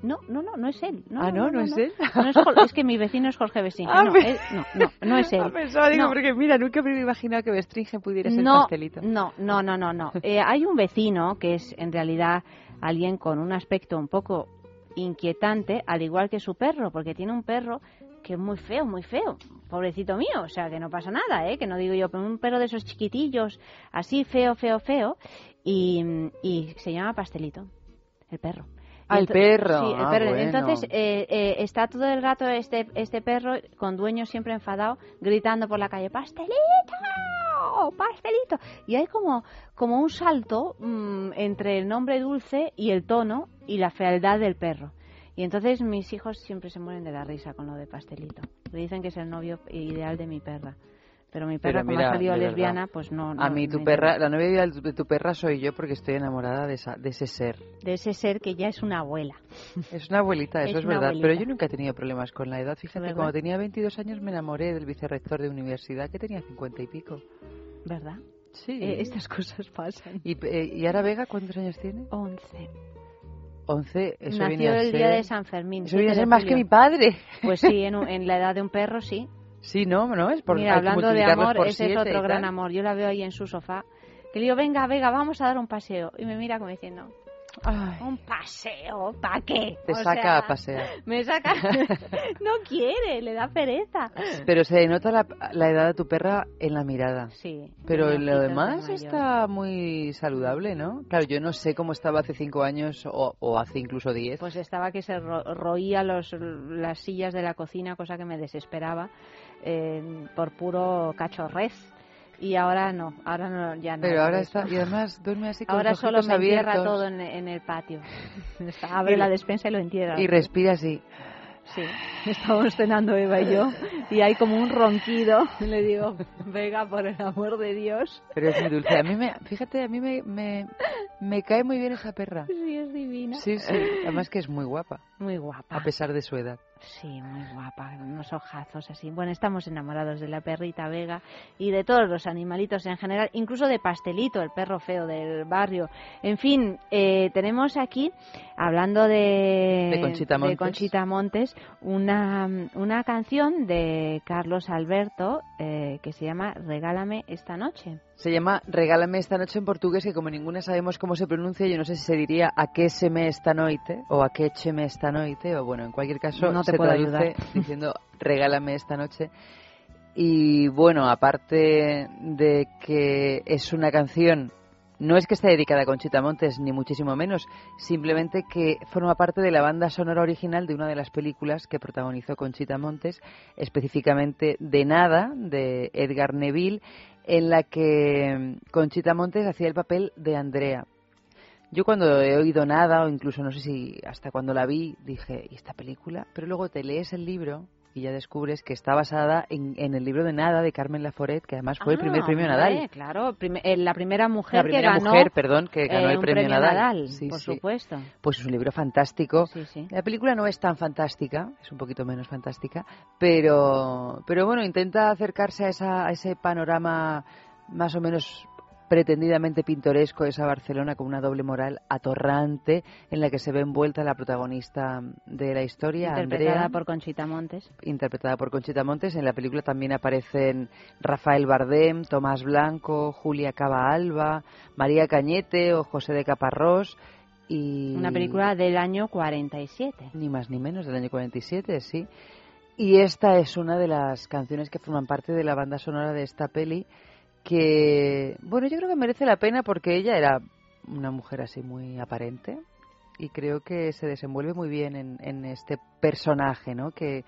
No, no, no, no es él. No, ah, no, no, es él. No es, es que mi vecino es Jorge <laughs> Bestringe. Ah, no, me- es- no, no, no es él. <laughs> Ah, pensaba, digo, porque mira, nunca me hubiera imaginado que Bestringe pudiera ser no, pastelito. No, no, no, no, no. <laughs> Eh, hay un vecino que es en realidad alguien con un aspecto un poco inquietante, al igual que su perro, porque tiene un perro que es muy feo, muy feo. Pobrecito mío, o sea, que no pasa nada, ¿eh? Que no digo yo, pero un perro de esos chiquitillos, así feo, feo, feo, y, y se llama Pastelito, el perro. Ah, el perro. Sí, el Ah, perro. bueno. Entonces, eh, eh, está todo el rato este, este perro con dueño siempre enfadado, gritando por la calle, ¡Pastelito! ¡Pastelito! Y hay como, como un salto mm, entre el nombre dulce y el tono y la fealdad del perro. Y entonces mis hijos siempre se mueren de la risa con lo de pastelito. Me dicen que es el novio ideal de mi perra. Pero mi perra, Pero como mira, ha salido lesbiana, verdad. pues no. A no- mí tu perra, la novia de tu perra soy yo porque estoy enamorada de, esa, de ese ser. De ese ser que ya es una abuela. <laughs> Es una abuelita, eso Es es, verdad. Pero abuelita. yo nunca he tenido problemas con la edad. Fíjate, cuando tenía 22 años me enamoré del vicerrector de universidad que tenía 50 y pico. ¿Verdad? Sí. Eh, estas cosas pasan. ¿Y, eh, ¿Y ahora Vega cuántos años tiene? 11. 11. Eso viene Nació a el ser... día de San Fermín. Eso viene a 7 de ser más que mi padre. Pues sí, en, <laughs> en la edad de un perro sí. Sí, no, no, es por Mira, hablando de amor, por ese es siete otro y gran amor. Yo la veo ahí en su sofá. Que le digo, venga, venga, vamos a dar un paseo. Y me mira como diciendo, un paseo, ¿para qué? Te O saca sea, a pasear. <laughs> Me saca. <laughs> no quiere, le da pereza. Pero se nota la, la edad de tu perra en la mirada. Sí. Pero en lo de demás está muy saludable, ¿no? Claro, yo no sé cómo estaba hace cinco años o, o hace incluso diez. Pues estaba que se ro- roía los, las sillas de la cocina, cosa que me desesperaba, eh, por puro cachorrez. Y ahora no, ahora no, ya no. Pero ahora está, y además duerme así con Ahora los solo me entierra abiertos todo en, en el patio. <laughs> Está- Abre Y la despensa y lo entierra. y respira así. Sí, estábamos cenando Eva y yo y hay como un ronquido. <laughs> Le digo, venga, por el amor de Dios. Pero es muy dulce. A mí me, fíjate, a mí me, me, me cae muy bien esa perra. Sí, es divina. Sí, sí. Además que es muy guapa, Muy guapa. a pesar de su edad. Sí, muy guapa, unos ojazos así. Bueno, estamos enamorados de la perrita Vega y de todos los animalitos en general, incluso de Pastelito, el perro feo del barrio. En fin, eh, tenemos aquí, hablando de, De Conchita de Montes. Conchita Montes, una, una canción de Carlos Alberto eh, que se llama Regálame esta noche. Se llama Regálame esta noche en portugués, que como ninguna sabemos cómo se pronuncia, yo no sé si se diría a qué se me esta noite o a qué me esta noite, o bueno, en cualquier caso No te se puedo traduce ayudar. <laughs> diciendo Regálame esta noche. Y bueno, aparte de que es una canción, no es que esté dedicada a Conchita Montes, ni muchísimo menos, simplemente que forma parte de la banda sonora original de una de las películas que protagonizó Conchita Montes, específicamente de Nada, de Edgar Neville, en la que Conchita Montes hacía el papel de Andrea. Yo cuando he oído nada, o incluso no sé si hasta cuando la vi, dije, ¿y esta película? Pero luego te lees el libro y ya descubres que está basada en, en el libro de Nada de Carmen Laforet, que además fue el primer Ah, premio Nadal. Claro, eh, la primera mujer La primera que ganó, mujer, perdón, que ganó eh, el premio, Nadal. Sí, por sí. supuesto. Pues es un libro fantástico. Sí. La película no es tan fantástica, es un poquito menos fantástica, pero, pero bueno, intenta acercarse a, esa, a ese panorama más o menos pretendidamente pintoresco esa Barcelona con una doble moral atorrante en la que se ve envuelta la protagonista de la historia, Interpretada Andrea, por Conchita Montes. interpretada por Conchita Montes. En la película también aparecen Rafael Bardem, Tomás Blanco, Julia Cava Alba, María Cañete o José de Caparrós. Y... Una película del año 47. Ni más ni menos, del año 47, sí. Y esta es una de las canciones que forman parte de la banda sonora de esta peli que, bueno, yo creo que merece la pena porque ella era una mujer así muy aparente y creo que se desenvuelve muy bien en, en este personaje, ¿no? Que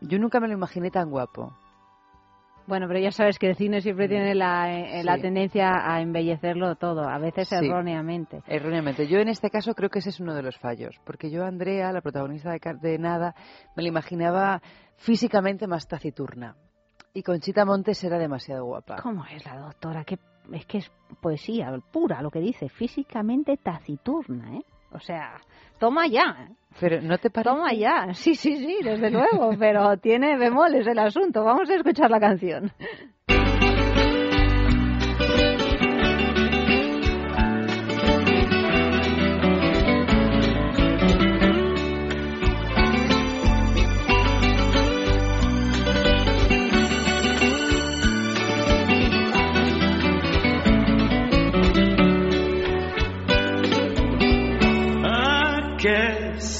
yo nunca me lo imaginé tan guapo. Bueno, pero ya sabes que el cine siempre tiene la, eh, la Sí. tendencia a embellecerlo todo, a veces Sí. erróneamente. Erróneamente. Yo en este caso creo que ese es uno de los fallos, porque yo a Andrea, la protagonista de, de Nada, me la imaginaba físicamente más taciturna. Y Conchita Montes era demasiado guapa. ¿Cómo es la doctora? Que es que es poesía pura lo que dice, físicamente taciturna, ¿eh? O sea, toma ya, ¿eh? Pero no te parece. toma ya. Sí, sí, sí, desde luego, pero tiene bemoles el asunto. Vamos a escuchar la canción.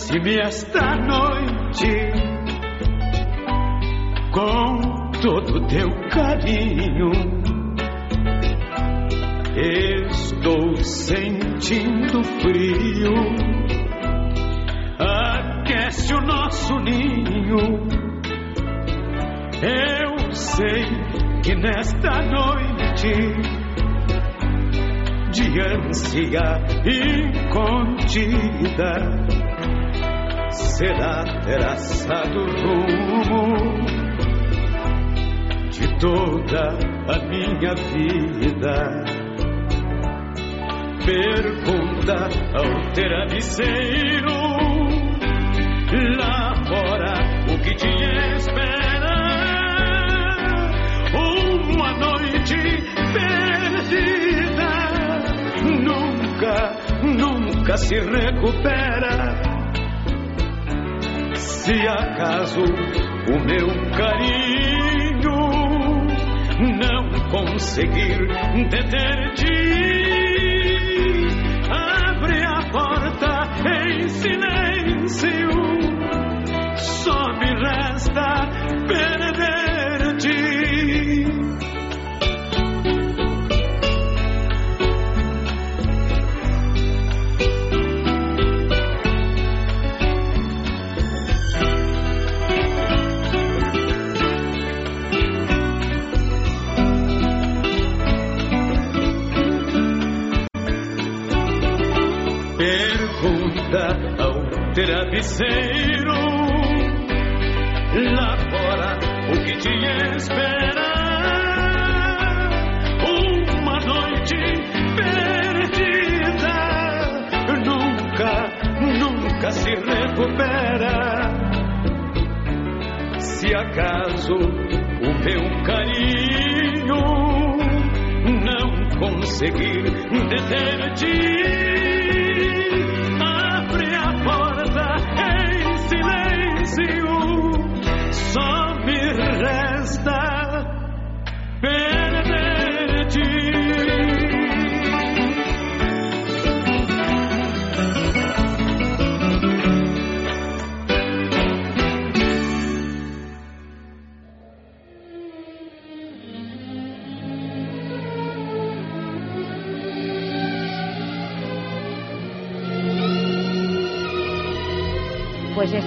Aquece-me esta noite com todo teu carinho. Estou sentindo frio. Aquece o nosso ninho. Eu sei que nesta noite de ânsia incontida será traçado o rumo de toda a minha vida. Pergunta ao travesseiro lá fora o que te espera. Uma noite perdida nunca, nunca se recupera. Se acaso o meu carinho não conseguir deter-te, abre a porta em silêncio. Travesseiro lá fora o que te espera. Uma noite perdida nunca, nunca se recupera. Se acaso o meu carinho não conseguir deter-te.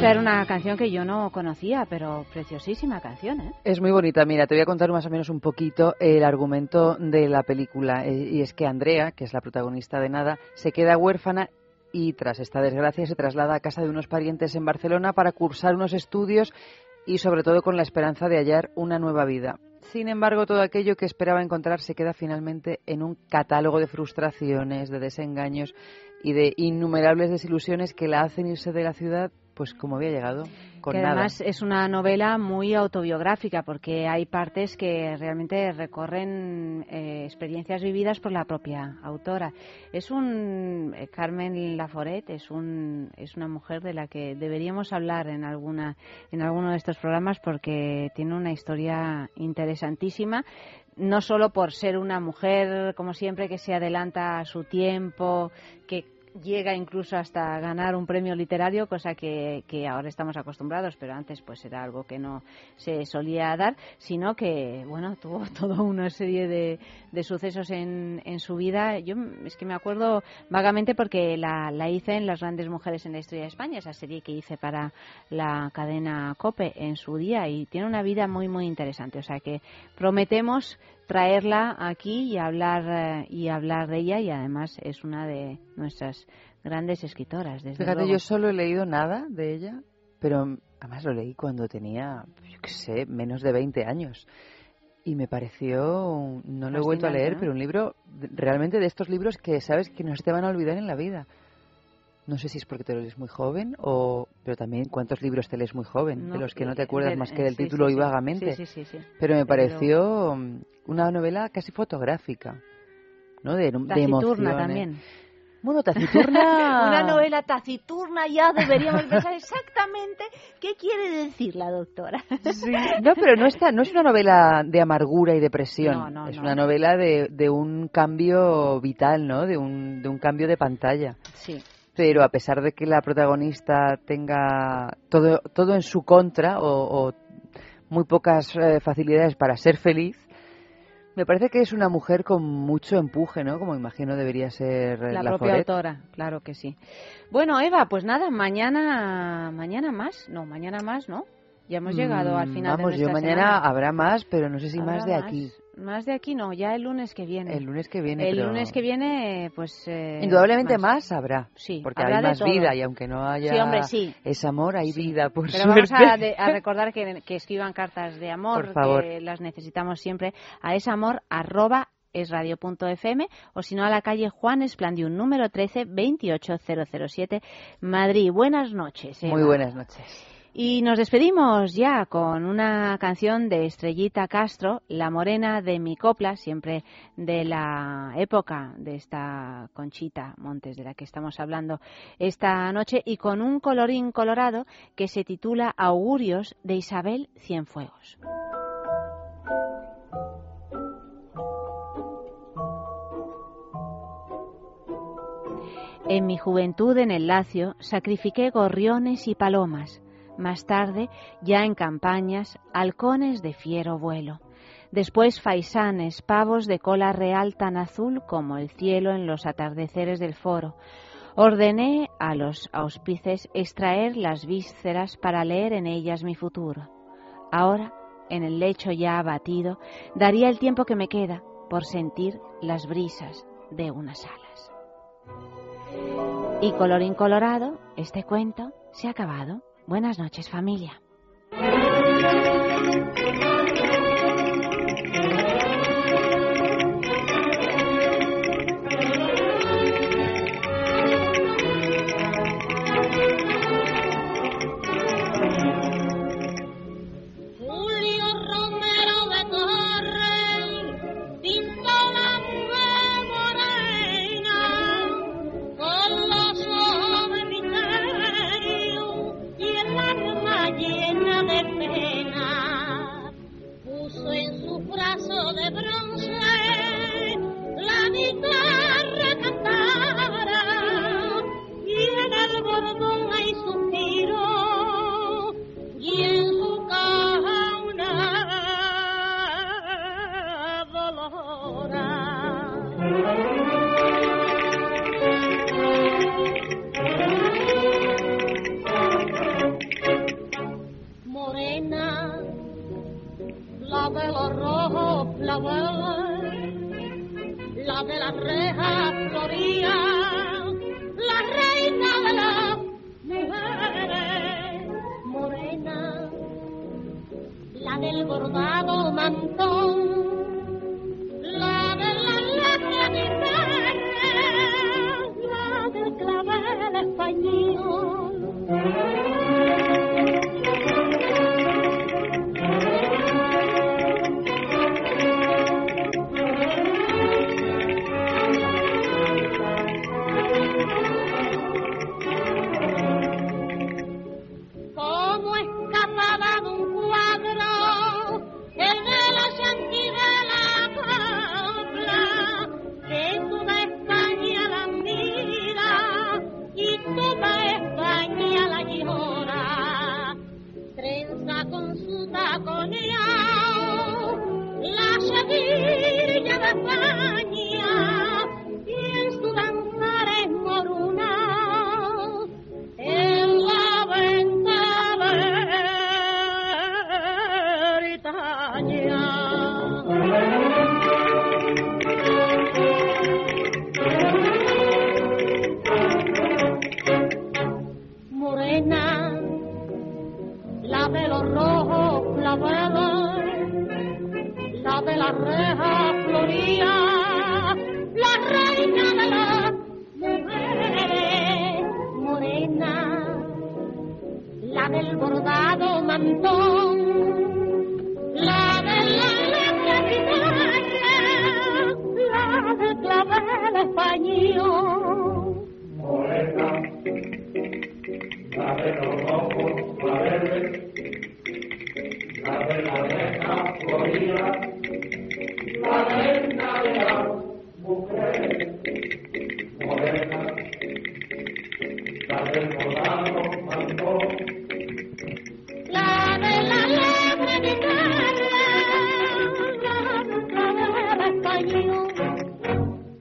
Era una canción que yo no conocía, pero preciosísima canción, ¿eh? Es muy bonita. Mira, te voy a contar más o menos un poquito el argumento de la película. Eh, y es que Andrea, que es la protagonista de Nada, se queda huérfana y tras esta desgracia se traslada a casa de unos parientes en Barcelona para cursar unos estudios y sobre todo con la esperanza de hallar una nueva vida. Sin embargo, todo aquello que esperaba encontrar se queda finalmente en un catálogo de frustraciones, de desengaños y de innumerables desilusiones que la hacen irse de la ciudad pues como había llegado, con que nada. además es una novela muy autobiográfica porque hay partes que realmente recorren eh, experiencias vividas por la propia autora. Es un eh, Carmen Laforet es un es una mujer de la que deberíamos hablar en alguna en alguno de estos programas porque tiene una historia interesantísima no solo por ser una mujer como siempre que se adelanta a su tiempo, que llega incluso hasta ganar un premio literario, cosa que, ahora estamos acostumbrados, pero antes pues era algo que no se solía dar, sino que, bueno, tuvo <laughs> toda una serie de, de sucesos en, en, su vida. Yo es que me acuerdo vagamente porque la, la, hice en Las grandes mujeres en la historia de España, esa serie que hice para la cadena COPE en su día y tiene una vida muy, muy interesante. O sea que prometemos traerla aquí y hablar eh, y hablar de ella y además es una de nuestras grandes escritoras. Desde Fíjate, luego. yo solo he leído nada de ella, pero además lo leí cuando tenía, yo qué sé, menos de 20 años. Y me pareció, no lo he vuelto a leer, ¿no? pero un libro realmente de estos libros que sabes que no se te van a olvidar en la vida. No sé si es porque te lo lees muy joven o, pero también cuántos libros te lees muy joven, No, de los que no eh, te acuerdas de- más que del sí, título sí, y vagamente. Sí, sí, sí, sí. Pero me pareció mm, una novela casi fotográfica, ¿no? De, de Taciturna emociones. también. Bueno, taciturna. <laughs> Una novela taciturna ya deberíamos pensar exactamente qué quiere decir la doctora. Sí. No, pero no, está, no es una novela de amargura y depresión. No, no, es no. una novela de, de un cambio vital, ¿no? De un, de un cambio de pantalla. Sí. Pero a pesar de que la protagonista tenga todo, todo en su contra o, o muy pocas eh, facilidades para ser feliz, me parece que es una mujer con mucho empuje, ¿no? Como imagino debería ser eh, La la propia Foret. autora, claro que sí. Bueno, Eva, pues nada, mañana, mañana más, no, mañana más, ¿no? Ya hemos llegado al Mm, final Vamos, de yo mañana semana. habrá más, pero no sé si más de Habrá aquí. Más de aquí no, ya el lunes que viene. El lunes que viene. El pero- lunes que viene, pues... eh, Indudablemente más. habrá. Sí, Porque habrá hay más todo. vida y aunque no haya Sí, hombre, sí. ese amor, hay vida, por Pero vamos a, de- a recordar que, que escriban cartas de amor, Por favor. que las necesitamos siempre a ese amor arroba esradio.fm o si no a la calle Juan Esplandiún número 13 28007 Madrid. Buenas noches. Eva. Muy buenas noches. Y nos despedimos ya con una canción de Estrellita Castro, La Morena de mi copla, siempre de la época de esta Conchita Montes de la que estamos hablando esta noche, y con un colorín colorado que se titula Augurios de Isabel Cienfuegos. En mi juventud en el Lacio sacrifiqué gorriones y palomas, más tarde, ya en campañas, halcones de fiero vuelo. Después faisanes, pavos de cola real tan azul como el cielo en los atardeceres del foro. Ordené a los auspices extraer las vísceras para leer en ellas mi futuro. Ahora, en el lecho ya abatido, daría el tiempo que me queda por sentir las brisas de unas alas. Y colorín colorado, este cuento se ha acabado. Buenas noches familia.